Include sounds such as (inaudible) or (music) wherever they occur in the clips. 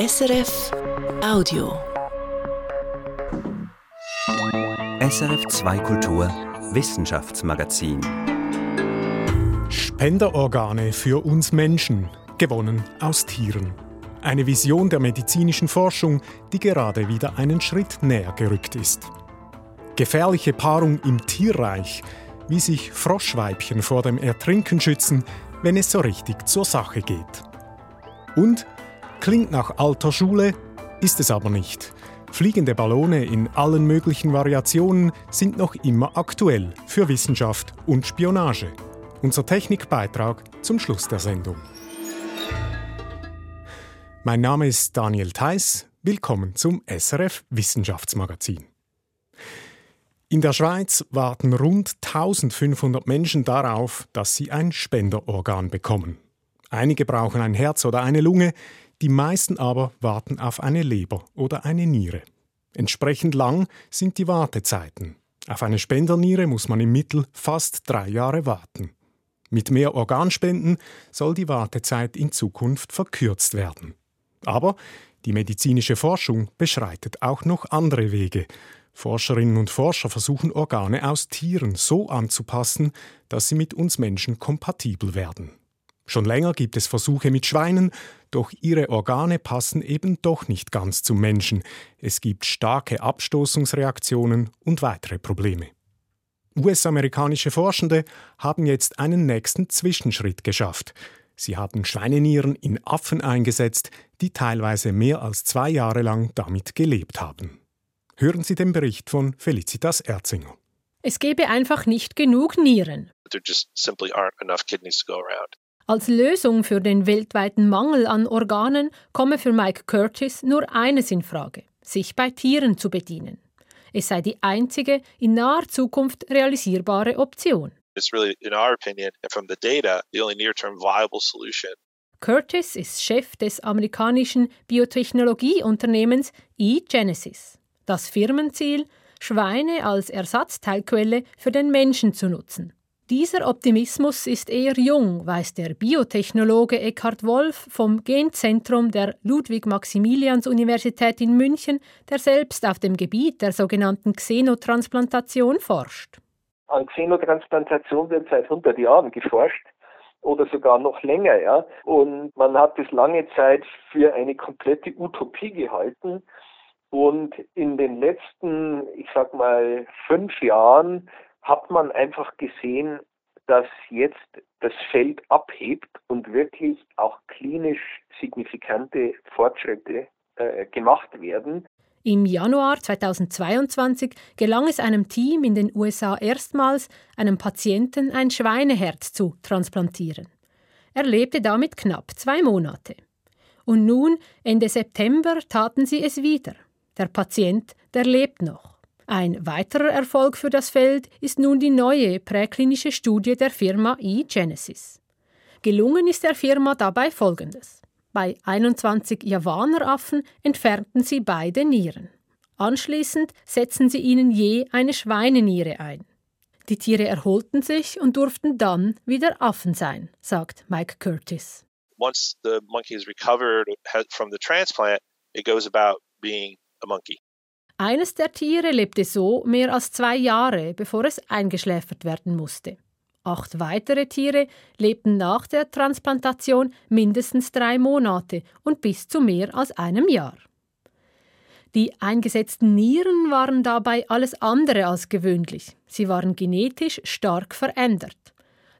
SRF Audio. SRF 2 Kultur Wissenschaftsmagazin. Spenderorgane für uns Menschen, gewonnen aus Tieren. Eine Vision der medizinischen Forschung, die gerade wieder einen Schritt näher gerückt ist. Gefährliche Paarung im Tierreich, wie sich Froschweibchen vor dem Ertrinken schützen, wenn es so richtig zur Sache geht. Und klingt nach alter Schule, ist es aber nicht. Fliegende Ballone in allen möglichen Variationen sind noch immer aktuell für Wissenschaft und Spionage. Unser Technikbeitrag zum Schluss der Sendung. Mein Name ist Daniel Theiss. Willkommen zum SRF Wissenschaftsmagazin. In der Schweiz warten rund 1500 Menschen darauf, dass sie ein Spenderorgan bekommen. Einige brauchen ein Herz oder eine Lunge, die meisten aber warten auf eine Leber oder eine Niere. Entsprechend lang sind die Wartezeiten. Auf eine Spenderniere muss man im Mittel fast drei Jahre warten. Mit mehr Organspenden soll die Wartezeit in Zukunft verkürzt werden. Aber die medizinische Forschung beschreitet auch noch andere Wege. Forscherinnen und Forscher versuchen Organe aus Tieren so anzupassen, dass sie mit uns Menschen kompatibel werden. Schon länger gibt es Versuche mit Schweinen, doch ihre Organe passen eben doch nicht ganz zum Menschen. Es gibt starke Abstoßungsreaktionen und weitere Probleme. US-amerikanische Forschende haben jetzt einen nächsten Zwischenschritt geschafft. Sie haben Schweinenieren in Affen eingesetzt, die teilweise mehr als zwei Jahre lang damit gelebt haben. Hören Sie den Bericht von Felicitas Erzinger. Es gebe einfach nicht genug Nieren. Als Lösung für den weltweiten Mangel an Organen komme für Mike Curtis nur eines in Frage: sich bei Tieren zu bedienen. Es sei die einzige in naher Zukunft realisierbare Option. It's really, in our opinion, and from the data, the only near-term viable solution. Curtis ist Chef des amerikanischen Biotechnologieunternehmens eGenesis. Das Firmenziel, Schweine als Ersatzteilquelle für den Menschen zu nutzen. Dieser Optimismus ist eher jung, weiß der Biotechnologe Eckhard Wolf vom Genzentrum der Ludwig-Maximilians-Universität in München, der selbst auf dem Gebiet der sogenannten Xenotransplantation forscht. An Xenotransplantation wird seit 100 Jahren geforscht oder sogar noch länger, ja. Und man hat es lange Zeit für eine komplette Utopie gehalten. Und in den letzten, ich sag mal, fünf Jahren hat man einfach gesehen, dass jetzt das Feld abhebt und wirklich auch klinisch signifikante Fortschritte äh, gemacht werden. Im Januar 2022 gelang es einem Team in den USA erstmals, einem Patienten ein Schweineherz zu transplantieren. Er lebte damit knapp zwei Monate. Und nun, Ende September, taten sie es wieder. Der Patient, der lebt noch. Ein weiterer Erfolg für das Feld ist nun die neue präklinische Studie der Firma eGenesis. Gelungen ist der Firma dabei Folgendes. Bei 21 Javaneraffen entfernten sie beide Nieren. Anschließend setzten sie ihnen je eine Schweineniere ein. Die Tiere erholten sich und durften dann wieder Affen sein, sagt Mike Curtis. Once the monkey is recovered from the transplant, it goes about being a monkey. Eines der Tiere lebte so mehr als zwei Jahre, bevor es eingeschläfert werden musste. Acht weitere Tiere lebten nach der Transplantation mindestens drei Monate und bis zu mehr als einem Jahr. Die eingesetzten Nieren waren dabei alles andere als gewöhnlich. Sie waren genetisch stark verändert.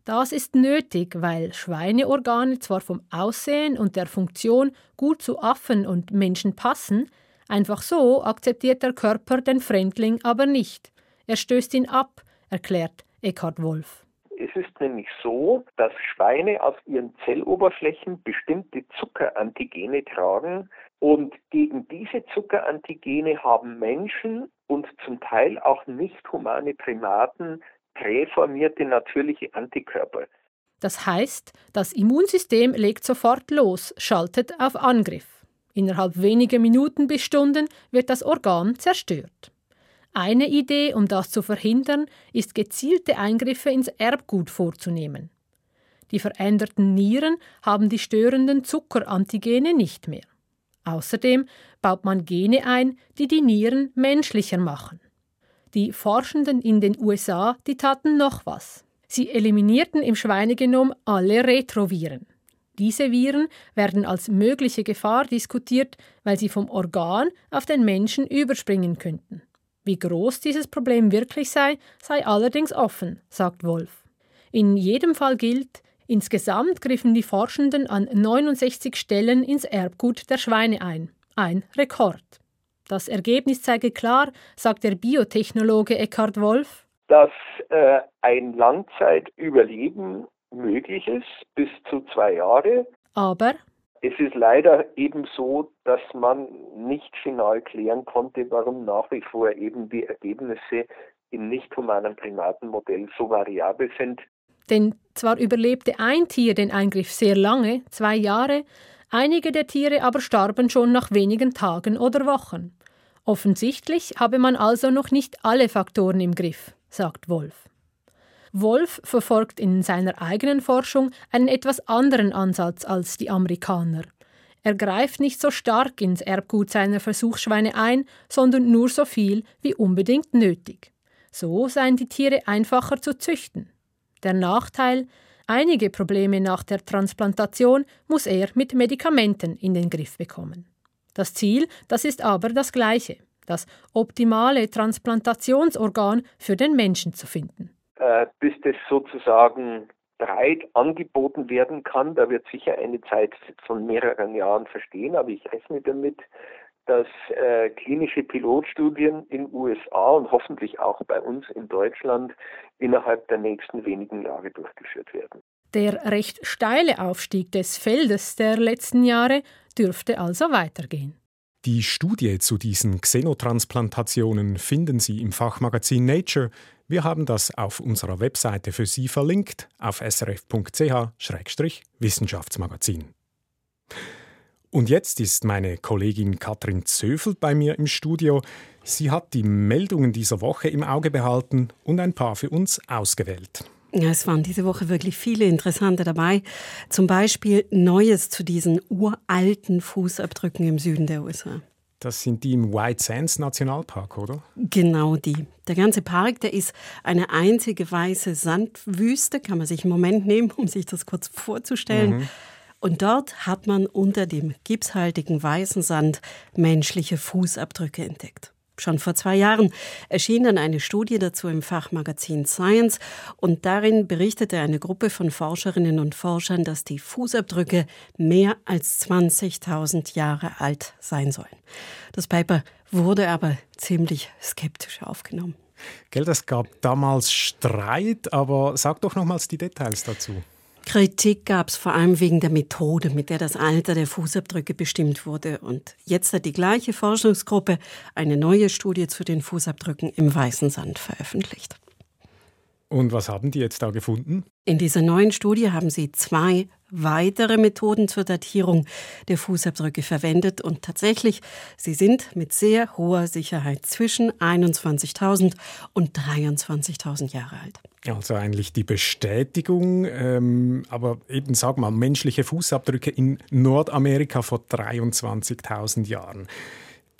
Das ist nötig, weil Schweineorgane zwar vom Aussehen und der Funktion gut zu Affen und Menschen passen, Einfach so akzeptiert der Körper den Fremdling aber nicht. Er stößt ihn ab, erklärt Eckhard Wolf. Es ist nämlich so, dass Schweine auf ihren Zelloberflächen bestimmte Zuckerantigene tragen und gegen diese Zuckerantigene haben Menschen und zum Teil auch nicht humane Primaten präformierte natürliche Antikörper. Das heißt, das Immunsystem legt sofort los, schaltet auf Angriff. Innerhalb weniger Minuten bis Stunden wird das Organ zerstört. Eine Idee, um das zu verhindern, ist gezielte Eingriffe ins Erbgut vorzunehmen. Die veränderten Nieren haben die störenden Zuckerantigene nicht mehr. Außerdem baut man Gene ein, die die Nieren menschlicher machen. Die Forschenden in den USA, die taten noch was. Sie eliminierten im Schweinegenom alle Retroviren. Diese Viren werden als mögliche Gefahr diskutiert, weil sie vom Organ auf den Menschen überspringen könnten. Wie groß dieses Problem wirklich sei, sei allerdings offen, sagt Wolf. In jedem Fall gilt, insgesamt griffen die Forschenden an 69 Stellen ins Erbgut der Schweine ein. Ein Rekord. Das Ergebnis zeige klar, sagt der Biotechnologe Eckhard Wolf, dass äh, ein Langzeitüberleben möglich ist, bis zu zwei Jahre. Aber es ist leider eben so, dass man nicht final klären konnte, warum nach wie vor eben die Ergebnisse im nicht humanen Primatenmodell so variabel sind. Denn zwar überlebte ein Tier den Eingriff sehr lange, zwei Jahre, einige der Tiere aber starben schon nach wenigen Tagen oder Wochen. Offensichtlich habe man also noch nicht alle Faktoren im Griff, sagt Wolf. Wolf verfolgt in seiner eigenen Forschung einen etwas anderen Ansatz als die Amerikaner. Er greift nicht so stark ins Erbgut seiner Versuchsschweine ein, sondern nur so viel wie unbedingt nötig. So seien die Tiere einfacher zu züchten. Der Nachteil, einige Probleme nach der Transplantation muss er mit Medikamenten in den Griff bekommen. Das Ziel, das ist aber das gleiche, das optimale Transplantationsorgan für den Menschen zu finden äh, bis das sozusagen breit angeboten werden kann. Da wird sicher eine Zeit von mehreren Jahren verstehen, aber ich rechne damit, dass äh, klinische Pilotstudien in USA und hoffentlich auch bei uns in Deutschland innerhalb der nächsten wenigen Jahre durchgeführt werden. Der recht steile Aufstieg des Feldes der letzten Jahre dürfte also weitergehen. Die Studie zu diesen Xenotransplantationen finden Sie im Fachmagazin Nature. Wir haben das auf unserer Webseite für Sie verlinkt auf srf.ch-wissenschaftsmagazin. Und jetzt ist meine Kollegin Katrin Zöfel bei mir im Studio. Sie hat die Meldungen dieser Woche im Auge behalten und ein paar für uns ausgewählt. Ja, es waren diese Woche wirklich viele interessante dabei. Zum Beispiel Neues zu diesen uralten Fußabdrücken im Süden der USA. Das sind die im White Sands Nationalpark, oder? Genau die. Der ganze Park, der ist eine einzige weiße Sandwüste, kann man sich einen Moment nehmen, um sich das kurz vorzustellen. Mhm. Und dort hat man unter dem gipshaltigen weißen Sand menschliche Fußabdrücke entdeckt. Schon vor zwei Jahren erschien dann eine Studie dazu im Fachmagazin Science und darin berichtete eine Gruppe von Forscherinnen und Forschern, dass die Fußabdrücke mehr als 20.000 Jahre alt sein sollen. Das Paper wurde aber ziemlich skeptisch aufgenommen. Gell, es gab damals Streit, aber sag doch nochmals die Details dazu. Kritik gab es vor allem wegen der Methode, mit der das Alter der Fußabdrücke bestimmt wurde. Und jetzt hat die gleiche Forschungsgruppe eine neue Studie zu den Fußabdrücken im Weißen Sand veröffentlicht. Und was haben die jetzt da gefunden? In dieser neuen Studie haben sie zwei weitere Methoden zur Datierung der Fußabdrücke verwendet und tatsächlich, sie sind mit sehr hoher Sicherheit zwischen 21.000 und 23.000 Jahre alt. Also eigentlich die Bestätigung, ähm, aber eben sag mal, menschliche Fußabdrücke in Nordamerika vor 23.000 Jahren.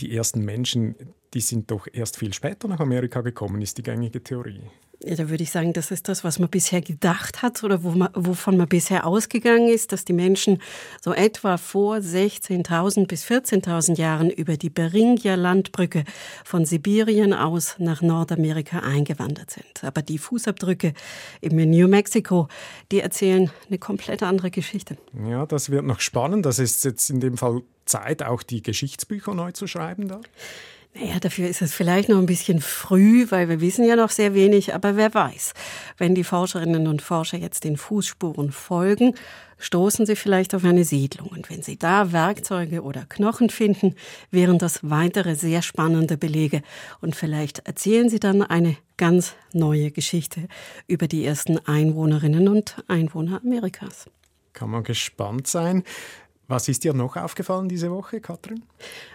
Die ersten Menschen, die sind doch erst viel später nach Amerika gekommen, ist die gängige Theorie. Ja, da würde ich sagen, das ist das, was man bisher gedacht hat oder wo man, wovon man bisher ausgegangen ist, dass die Menschen so etwa vor 16.000 bis 14.000 Jahren über die Beringia-Landbrücke von Sibirien aus nach Nordamerika eingewandert sind. Aber die Fußabdrücke in New Mexico, die erzählen eine komplett andere Geschichte. Ja, das wird noch spannend. Das ist jetzt in dem Fall Zeit, auch die Geschichtsbücher neu zu schreiben da. Naja, dafür ist es vielleicht noch ein bisschen früh, weil wir wissen ja noch sehr wenig, aber wer weiß. Wenn die Forscherinnen und Forscher jetzt den Fußspuren folgen, stoßen sie vielleicht auf eine Siedlung. Und wenn sie da Werkzeuge oder Knochen finden, wären das weitere sehr spannende Belege. Und vielleicht erzählen sie dann eine ganz neue Geschichte über die ersten Einwohnerinnen und Einwohner Amerikas. Kann man gespannt sein. Was ist dir noch aufgefallen diese Woche, Katrin?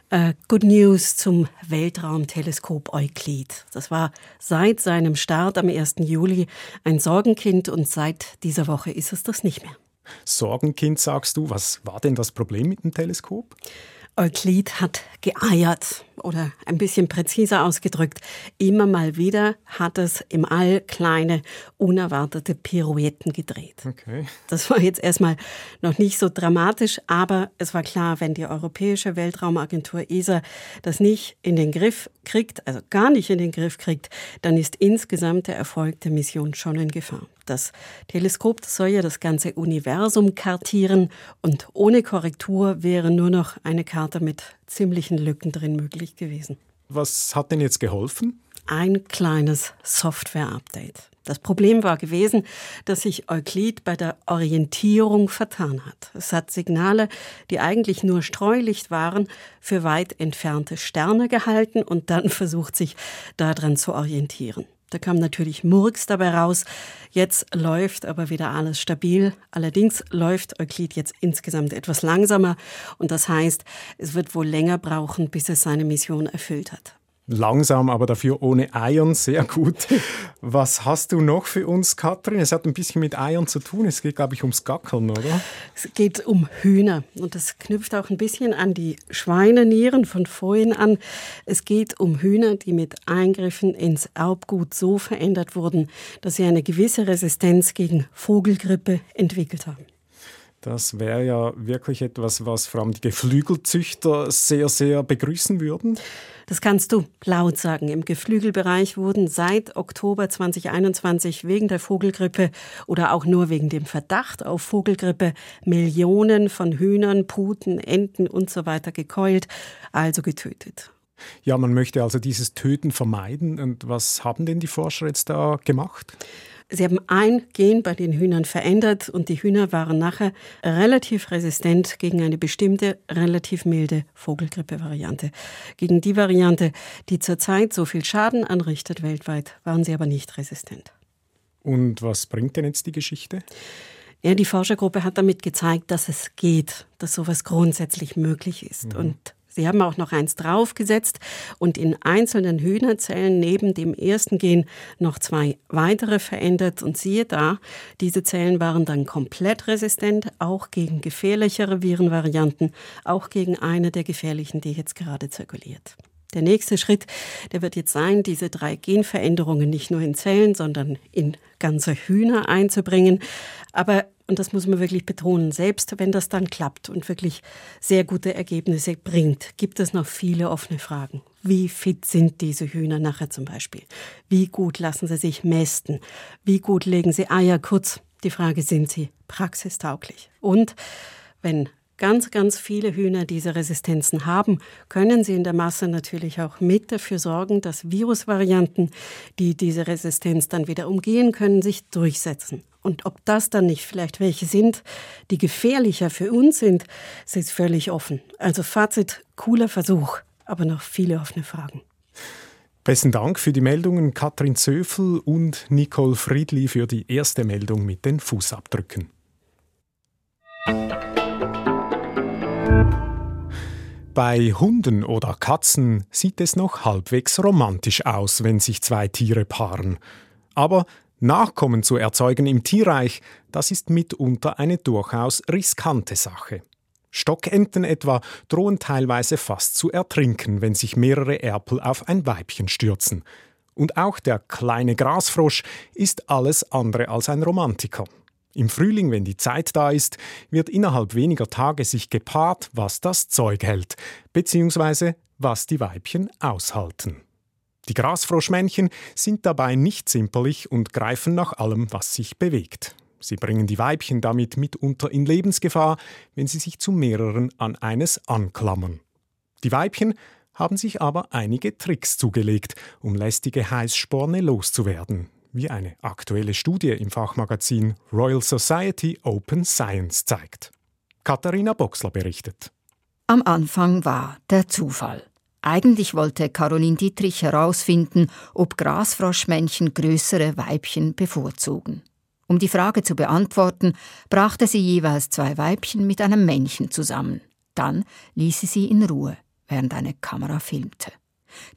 Uh, good News zum Weltraumteleskop Euklid. Das war seit seinem Start am 1. Juli ein Sorgenkind und seit dieser Woche ist es das nicht mehr. Sorgenkind, sagst du. Was war denn das Problem mit dem Teleskop? Euklid hat geeiert oder ein bisschen präziser ausgedrückt, immer mal wieder hat es im All kleine, unerwartete Pirouetten gedreht. Okay. Das war jetzt erstmal noch nicht so dramatisch, aber es war klar, wenn die Europäische Weltraumagentur ESA das nicht in den Griff kriegt, also gar nicht in den Griff kriegt, dann ist insgesamt der Erfolg der Mission schon in Gefahr. Das Teleskop das soll ja das ganze Universum kartieren und ohne Korrektur wäre nur noch eine Karte mit ziemlichen Lücken drin möglich gewesen. Was hat denn jetzt geholfen? Ein kleines Software-Update. Das Problem war gewesen, dass sich Euklid bei der Orientierung vertan hat. Es hat Signale, die eigentlich nur Streulicht waren, für weit entfernte Sterne gehalten und dann (laughs) versucht sich daran zu orientieren. Da kam natürlich Murks dabei raus. Jetzt läuft aber wieder alles stabil. Allerdings läuft Euklid jetzt insgesamt etwas langsamer und das heißt, es wird wohl länger brauchen, bis es seine Mission erfüllt hat. Langsam, aber dafür ohne Eiern, sehr gut. Was hast du noch für uns, Katrin? Es hat ein bisschen mit Eiern zu tun. Es geht, glaube ich, ums Gackeln, oder? Es geht um Hühner. Und das knüpft auch ein bisschen an die Schweinenieren von vorhin an. Es geht um Hühner, die mit Eingriffen ins Erbgut so verändert wurden, dass sie eine gewisse Resistenz gegen Vogelgrippe entwickelt haben. Das wäre ja wirklich etwas, was vor allem die Geflügelzüchter sehr, sehr begrüßen würden. Das kannst du laut sagen. Im Geflügelbereich wurden seit Oktober 2021 wegen der Vogelgrippe oder auch nur wegen dem Verdacht auf Vogelgrippe Millionen von Hühnern, Puten, Enten und so weiter gekeult, also getötet. Ja, man möchte also dieses Töten vermeiden. Und was haben denn die Forscher jetzt da gemacht? Sie haben ein Gen bei den Hühnern verändert und die Hühner waren nachher relativ resistent gegen eine bestimmte, relativ milde Vogelgrippe-Variante. Gegen die Variante, die zurzeit so viel Schaden anrichtet weltweit, waren sie aber nicht resistent. Und was bringt denn jetzt die Geschichte? Ja, die Forschergruppe hat damit gezeigt, dass es geht, dass sowas grundsätzlich möglich ist. Mhm. Und Sie haben auch noch eins draufgesetzt und in einzelnen Hühnerzellen neben dem ersten Gen noch zwei weitere verändert. Und siehe da, diese Zellen waren dann komplett resistent, auch gegen gefährlichere Virenvarianten, auch gegen eine der gefährlichen, die jetzt gerade zirkuliert. Der nächste Schritt, der wird jetzt sein, diese drei Genveränderungen nicht nur in Zellen, sondern in ganze Hühner einzubringen. Aber und das muss man wirklich betonen, selbst wenn das dann klappt und wirklich sehr gute Ergebnisse bringt, gibt es noch viele offene Fragen. Wie fit sind diese Hühner nachher zum Beispiel? Wie gut lassen sie sich mästen? Wie gut legen sie Eier? Kurz, die Frage, sind sie praxistauglich? Und wenn ganz, ganz viele Hühner diese Resistenzen haben, können sie in der Masse natürlich auch mit dafür sorgen, dass Virusvarianten, die diese Resistenz dann wieder umgehen können, sich durchsetzen. Und ob das dann nicht vielleicht welche sind, die gefährlicher für uns sind, ist völlig offen. Also Fazit, cooler Versuch, aber noch viele offene Fragen. Besten Dank für die Meldungen Katrin Zöfel und Nicole Friedli für die erste Meldung mit den Fußabdrücken. Bei Hunden oder Katzen sieht es noch halbwegs romantisch aus, wenn sich zwei Tiere paaren. Aber Nachkommen zu erzeugen im Tierreich, das ist mitunter eine durchaus riskante Sache. Stockenten etwa drohen teilweise fast zu ertrinken, wenn sich mehrere Erpel auf ein Weibchen stürzen. Und auch der kleine Grasfrosch ist alles andere als ein Romantiker. Im Frühling, wenn die Zeit da ist, wird innerhalb weniger Tage sich gepaart, was das Zeug hält, beziehungsweise was die Weibchen aushalten. Die Grasfroschmännchen sind dabei nicht zimperlich und greifen nach allem, was sich bewegt. Sie bringen die Weibchen damit mitunter in Lebensgefahr, wenn sie sich zu mehreren an eines anklammern. Die Weibchen haben sich aber einige Tricks zugelegt, um lästige Heißsporne loszuwerden, wie eine aktuelle Studie im Fachmagazin Royal Society Open Science zeigt. Katharina Boxler berichtet. Am Anfang war der Zufall. Eigentlich wollte Caroline Dietrich herausfinden, ob Grasfroschmännchen größere Weibchen bevorzugen. Um die Frage zu beantworten, brachte sie jeweils zwei Weibchen mit einem Männchen zusammen. Dann ließ sie sie in Ruhe, während eine Kamera filmte.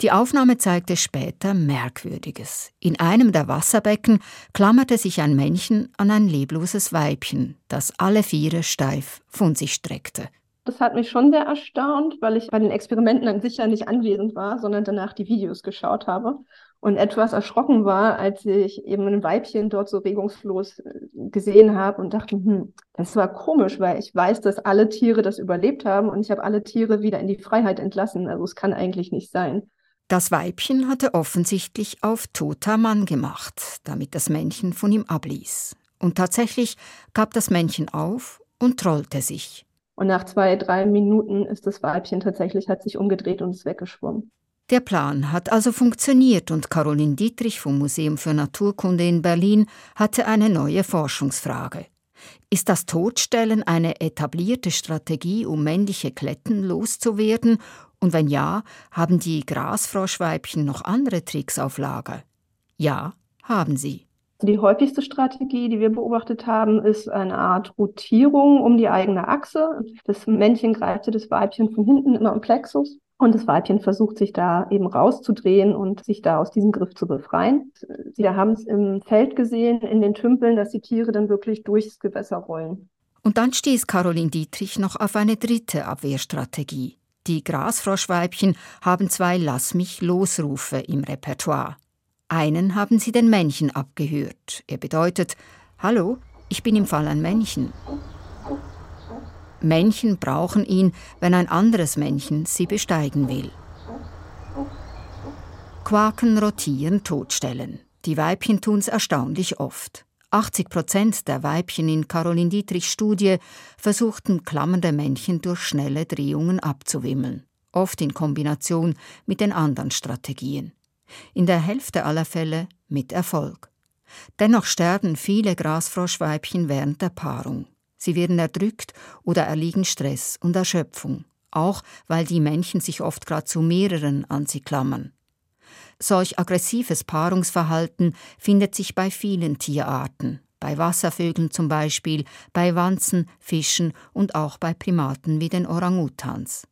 Die Aufnahme zeigte später Merkwürdiges. In einem der Wasserbecken klammerte sich ein Männchen an ein lebloses Weibchen, das alle Viere steif von sich streckte. Das hat mich schon sehr erstaunt, weil ich bei den Experimenten dann sicher nicht anwesend war, sondern danach die Videos geschaut habe und etwas erschrocken war, als ich eben ein Weibchen dort so regungslos äh, gesehen habe und dachte, hm, das war komisch, weil ich weiß, dass alle Tiere das überlebt haben und ich habe alle Tiere wieder in die Freiheit entlassen. Also es kann eigentlich nicht sein. Das Weibchen hatte offensichtlich auf toter Mann gemacht, damit das Männchen von ihm abließ. Und tatsächlich gab das Männchen auf und trollte sich. Und nach zwei, drei Minuten ist das Weibchen tatsächlich, hat sich umgedreht und ist weggeschwommen. Der Plan hat also funktioniert und Caroline Dietrich vom Museum für Naturkunde in Berlin hatte eine neue Forschungsfrage. Ist das Todstellen eine etablierte Strategie, um männliche Kletten loszuwerden? Und wenn ja, haben die Grasfroschweibchen noch andere Tricks auf Lager? Ja, haben sie. Die häufigste Strategie, die wir beobachtet haben, ist eine Art Rotierung um die eigene Achse. Das Männchen greift das Weibchen von hinten immer im Plexus und das Weibchen versucht sich da eben rauszudrehen und sich da aus diesem Griff zu befreien. Wir haben es im Feld gesehen, in den Tümpeln, dass die Tiere dann wirklich durchs Gewässer rollen. Und dann stieß Caroline Dietrich noch auf eine dritte Abwehrstrategie. Die Grasfroschweibchen haben zwei Lass mich losrufe im Repertoire. Einen haben sie den Männchen abgehört. Er bedeutet Hallo, ich bin im Fall ein Männchen. Männchen brauchen ihn, wenn ein anderes Männchen sie besteigen will. Quaken rotieren Totstellen. Die Weibchen tun's erstaunlich oft. 80 Prozent der Weibchen in Caroline Dietrichs Studie versuchten klammernde Männchen durch schnelle Drehungen abzuwimmeln, oft in Kombination mit den anderen Strategien. In der Hälfte aller Fälle mit Erfolg. Dennoch sterben viele Grasfroschweibchen während der Paarung. Sie werden erdrückt oder erliegen Stress und Erschöpfung, auch weil die Männchen sich oft gerade zu mehreren an sie klammern. Solch aggressives Paarungsverhalten findet sich bei vielen Tierarten, bei Wasservögeln zum Beispiel, bei Wanzen, Fischen und auch bei Primaten wie den Orangutans.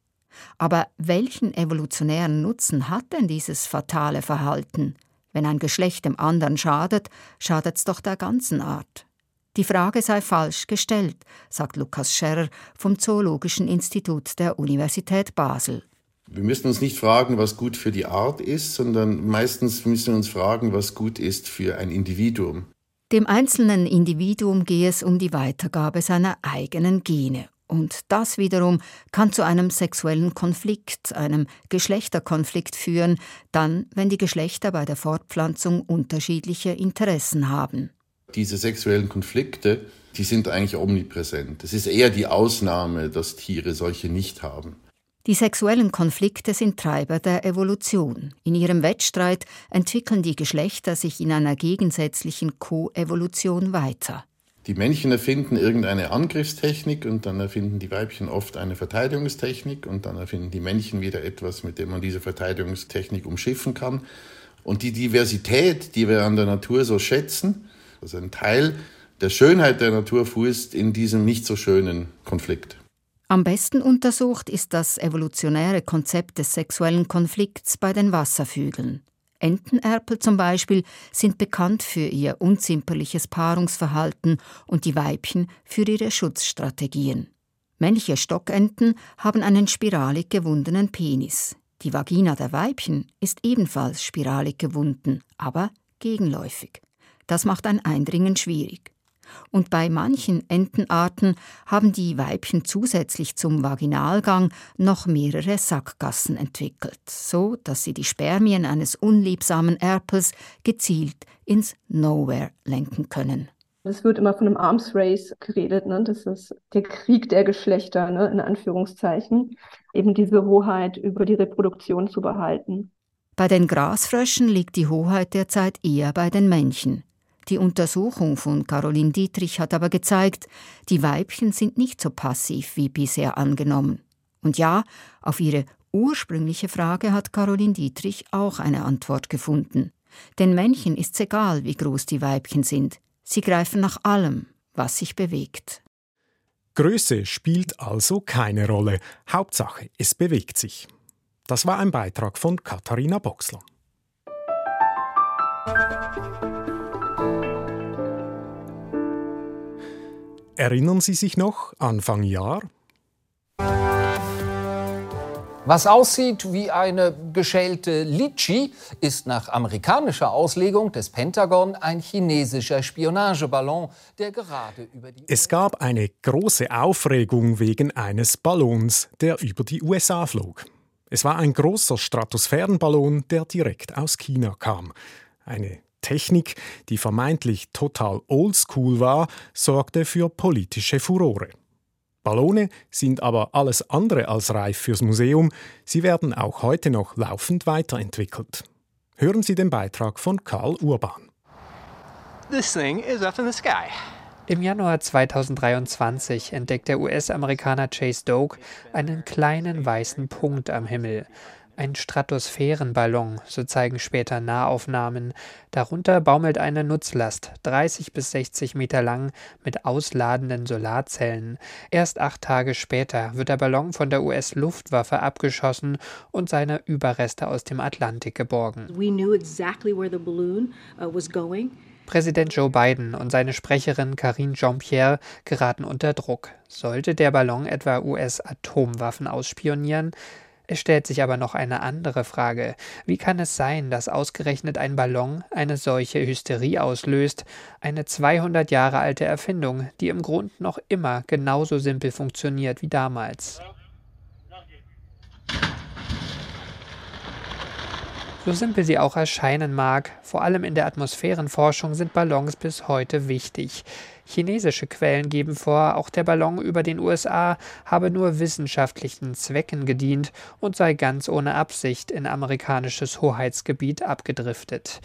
Aber welchen evolutionären Nutzen hat denn dieses fatale Verhalten? Wenn ein Geschlecht dem anderen schadet, schadet's doch der ganzen Art. Die Frage sei falsch gestellt, sagt Lukas Scherrer vom Zoologischen Institut der Universität Basel. Wir müssen uns nicht fragen, was gut für die Art ist, sondern meistens müssen wir uns fragen, was gut ist für ein Individuum. Dem einzelnen Individuum gehe es um die Weitergabe seiner eigenen Gene. Und das wiederum kann zu einem sexuellen Konflikt, einem Geschlechterkonflikt führen, dann, wenn die Geschlechter bei der Fortpflanzung unterschiedliche Interessen haben diese sexuellen Konflikte, die sind eigentlich omnipräsent. Es ist eher die Ausnahme, dass Tiere solche nicht haben. Die sexuellen Konflikte sind Treiber der Evolution. In ihrem Wettstreit entwickeln die Geschlechter sich in einer gegensätzlichen Koevolution weiter. Die Männchen erfinden irgendeine Angriffstechnik und dann erfinden die Weibchen oft eine Verteidigungstechnik und dann erfinden die Männchen wieder etwas, mit dem man diese Verteidigungstechnik umschiffen kann. Und die Diversität, die wir an der Natur so schätzen, also ein Teil der Schönheit der Natur fußt in diesem nicht so schönen Konflikt. Am besten untersucht ist das evolutionäre Konzept des sexuellen Konflikts bei den Wasservögeln. Entenerpel zum Beispiel sind bekannt für ihr unzimperliches Paarungsverhalten und die Weibchen für ihre Schutzstrategien. Männliche Stockenten haben einen spiralig gewundenen Penis. Die Vagina der Weibchen ist ebenfalls spiralig gewunden, aber gegenläufig. Das macht ein Eindringen schwierig. Und bei manchen Entenarten haben die Weibchen zusätzlich zum Vaginalgang noch mehrere Sackgassen entwickelt, so dass sie die Spermien eines unliebsamen Erpels gezielt ins Nowhere lenken können. Es wird immer von einem Arms Race geredet, ne? das ist der Krieg der Geschlechter, ne? in Anführungszeichen, eben diese Hoheit über die Reproduktion zu behalten. Bei den Grasfröschen liegt die Hoheit derzeit eher bei den Männchen. Die Untersuchung von Caroline Dietrich hat aber gezeigt, die Weibchen sind nicht so passiv wie bisher angenommen. Und ja, auf ihre ursprüngliche Frage hat Caroline Dietrich auch eine Antwort gefunden. Den Männchen ist's egal, wie groß die Weibchen sind. Sie greifen nach allem, was sich bewegt. Größe spielt also keine Rolle. Hauptsache, es bewegt sich. Das war ein Beitrag von Katharina Boxler. Erinnern Sie sich noch, Anfang Jahr? Was aussieht wie eine geschälte Litschi, ist nach amerikanischer Auslegung des Pentagon ein chinesischer Spionageballon, der gerade über die. Es gab eine große Aufregung wegen eines Ballons, der über die USA flog. Es war ein großer Stratosphärenballon, der direkt aus China kam. Eine Technik, die vermeintlich total oldschool war, sorgte für politische Furore. Ballone sind aber alles andere als reif fürs Museum. Sie werden auch heute noch laufend weiterentwickelt. Hören Sie den Beitrag von Karl Urban. This thing is up in the sky. Im Januar 2023 entdeckt der US-Amerikaner Chase Doak einen kleinen weißen Punkt am Himmel. Ein Stratosphärenballon, so zeigen später Nahaufnahmen. Darunter baumelt eine Nutzlast, 30 bis 60 Meter lang, mit ausladenden Solarzellen. Erst acht Tage später wird der Ballon von der US-Luftwaffe abgeschossen und seine Überreste aus dem Atlantik geborgen. We knew exactly where the balloon uh, was going. Präsident Joe Biden und seine Sprecherin Karine Jean-Pierre geraten unter Druck. Sollte der Ballon etwa US-Atomwaffen ausspionieren? Es stellt sich aber noch eine andere Frage. Wie kann es sein, dass ausgerechnet ein Ballon eine solche Hysterie auslöst, eine 200 Jahre alte Erfindung, die im Grund noch immer genauso simpel funktioniert wie damals? So simpel sie auch erscheinen mag, vor allem in der Atmosphärenforschung sind Ballons bis heute wichtig. Chinesische Quellen geben vor, auch der Ballon über den USA habe nur wissenschaftlichen Zwecken gedient und sei ganz ohne Absicht in amerikanisches Hoheitsgebiet abgedriftet.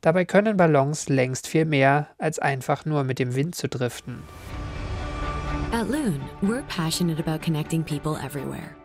Dabei können Ballons längst viel mehr, als einfach nur mit dem Wind zu driften. At Loon, we're passionate about connecting people everywhere.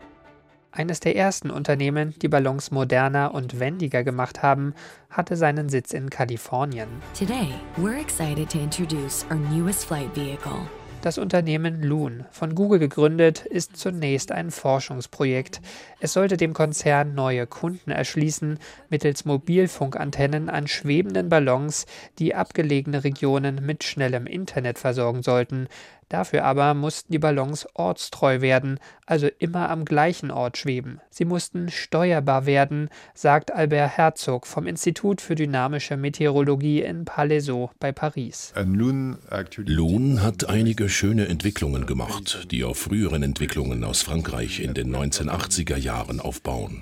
Eines der ersten Unternehmen, die Ballons moderner und wendiger gemacht haben, hatte seinen Sitz in Kalifornien. Today, we're excited to introduce our newest flight vehicle. Das Unternehmen Loon, von Google gegründet, ist zunächst ein Forschungsprojekt. Es sollte dem Konzern neue Kunden erschließen, mittels Mobilfunkantennen an schwebenden Ballons, die abgelegene Regionen mit schnellem Internet versorgen sollten. Dafür aber mussten die Ballons ortstreu werden, also immer am gleichen Ort schweben. Sie mussten steuerbar werden, sagt Albert Herzog vom Institut für dynamische Meteorologie in Palaiseau bei Paris. Loon hat einige schöne Entwicklungen gemacht, die auf früheren Entwicklungen aus Frankreich in den 1980er Jahren aufbauen.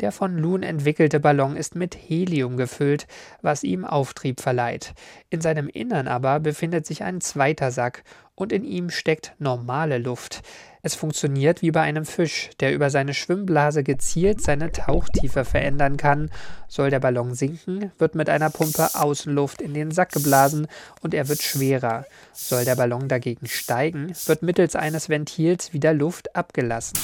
Der von Loon entwickelte Ballon ist mit Helium gefüllt, was ihm Auftrieb verleiht. In seinem Innern aber befindet sich ein zweiter Sack und in ihm steckt normale Luft. Es funktioniert wie bei einem Fisch, der über seine Schwimmblase gezielt seine Tauchtiefe verändern kann. Soll der Ballon sinken, wird mit einer Pumpe Außenluft in den Sack geblasen und er wird schwerer. Soll der Ballon dagegen steigen, wird mittels eines Ventils wieder Luft abgelassen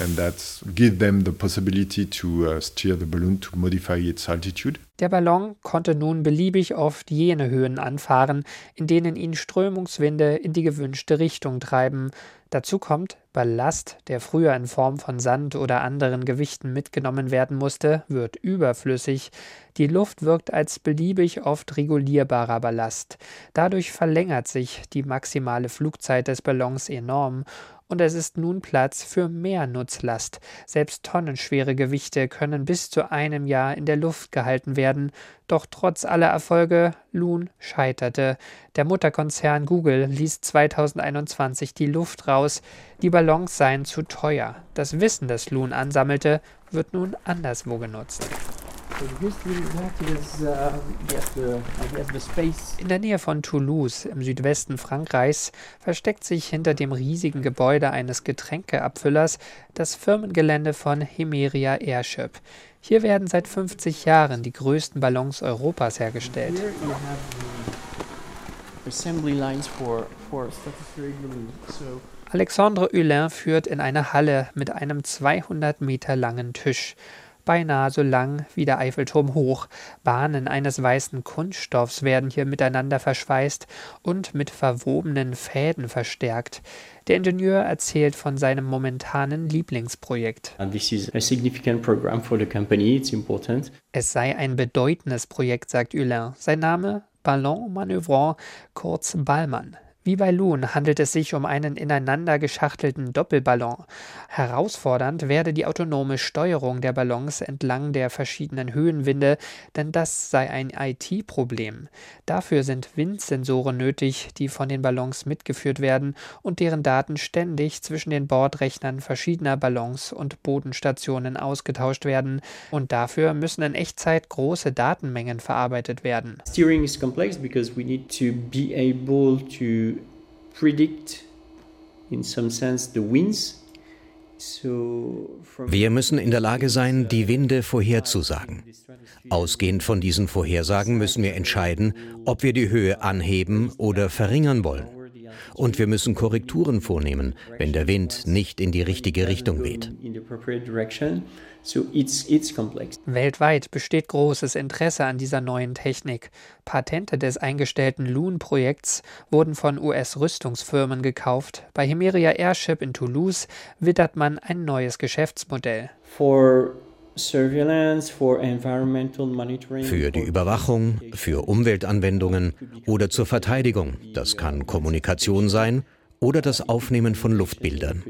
and that gives them the possibility to uh, steer the balloon to modify its altitude. Der Ballon konnte nun beliebig oft jene Höhen anfahren, in denen ihn Strömungswinde in die gewünschte Richtung treiben. Dazu kommt, Ballast, der früher in Form von Sand oder anderen Gewichten mitgenommen werden musste, wird überflüssig. Die Luft wirkt als beliebig oft regulierbarer Ballast. Dadurch verlängert sich die maximale Flugzeit des Ballons enorm und es ist nun Platz für mehr Nutzlast. Selbst tonnenschwere Gewichte können bis zu einem Jahr in der Luft gehalten werden. Doch trotz aller Erfolge, Loon scheiterte. Der Mutterkonzern Google ließ 2021 die Luft raus. Die Ballons seien zu teuer. Das Wissen, das Loon ansammelte, wird nun anderswo genutzt. In der Nähe von Toulouse im Südwesten Frankreichs versteckt sich hinter dem riesigen Gebäude eines Getränkeabfüllers das Firmengelände von Hemeria Airship. Hier werden seit 50 Jahren die größten Ballons Europas hergestellt. Alexandre Hulin führt in eine Halle mit einem 200 Meter langen Tisch beinahe so lang wie der Eiffelturm hoch. Bahnen eines weißen Kunststoffs werden hier miteinander verschweißt und mit verwobenen Fäden verstärkt. Der Ingenieur erzählt von seinem momentanen Lieblingsprojekt. Es sei ein bedeutendes Projekt, sagt Hulin. Sein Name Ballon Manövrant, kurz Ballmann. Wie bei Loon handelt es sich um einen ineinander geschachtelten Doppelballon. Herausfordernd werde die autonome Steuerung der Ballons entlang der verschiedenen Höhenwinde, denn das sei ein IT-Problem. Dafür sind Windsensoren nötig, die von den Ballons mitgeführt werden und deren Daten ständig zwischen den Bordrechnern verschiedener Ballons und Bodenstationen ausgetauscht werden. Und dafür müssen in Echtzeit große Datenmengen verarbeitet werden. Steering is complex because we need to be able to predict, in some sense, the winds. Wir müssen in der Lage sein, die Winde vorherzusagen. Ausgehend von diesen Vorhersagen müssen wir entscheiden, ob wir die Höhe anheben oder verringern wollen. Und wir müssen Korrekturen vornehmen, wenn der Wind nicht in die richtige Richtung weht. Weltweit besteht großes Interesse an dieser neuen Technik. Patente des eingestellten Loon-Projekts wurden von US-Rüstungsfirmen gekauft. Bei Himeria Airship in Toulouse wittert man ein neues Geschäftsmodell. Für die Überwachung, für Umweltanwendungen oder zur Verteidigung. Das kann Kommunikation sein oder das Aufnehmen von Luftbildern.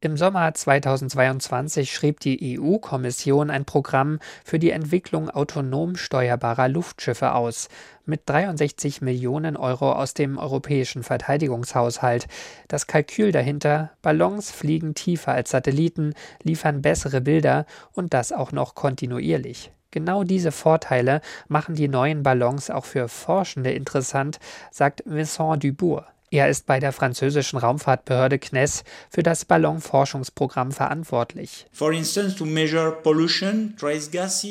Im Sommer 2022 schrieb die EU-Kommission ein Programm für die Entwicklung autonom steuerbarer Luftschiffe aus, mit 63 Millionen Euro aus dem europäischen Verteidigungshaushalt. Das Kalkül dahinter, Ballons fliegen tiefer als Satelliten, liefern bessere Bilder und das auch noch kontinuierlich. Genau diese Vorteile machen die neuen Ballons auch für Forschende interessant, sagt Vincent Dubourg. Er ist bei der französischen Raumfahrtbehörde CNES für das Ballonforschungsprogramm verantwortlich.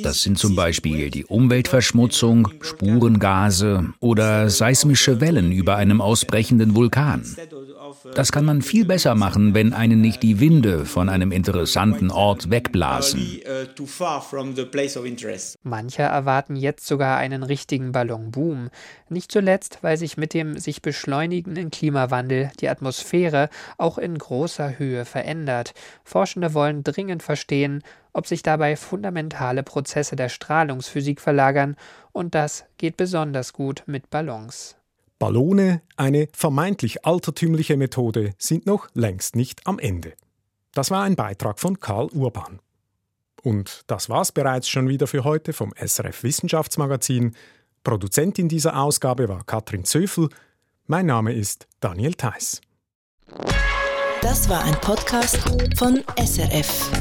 Das sind zum Beispiel die Umweltverschmutzung, Spurengase oder seismische Wellen über einem ausbrechenden Vulkan. Das kann man viel besser machen, wenn einen nicht die Winde von einem interessanten Ort wegblasen. Manche erwarten jetzt sogar einen richtigen Ballonboom. Nicht zuletzt, weil sich mit dem sich beschleunigenden Klimawandel die Atmosphäre auch in großer Höhe verändert. Forschende wollen dringend verstehen, ob sich dabei fundamentale Prozesse der Strahlungsphysik verlagern, und das geht besonders gut mit Ballons. Ballone, eine vermeintlich altertümliche Methode, sind noch längst nicht am Ende. Das war ein Beitrag von Karl Urban. Und das war's bereits schon wieder für heute vom SRF Wissenschaftsmagazin. Produzentin dieser Ausgabe war Katrin Zöfel. Mein Name ist Daniel Theiss. Das war ein Podcast von SRF.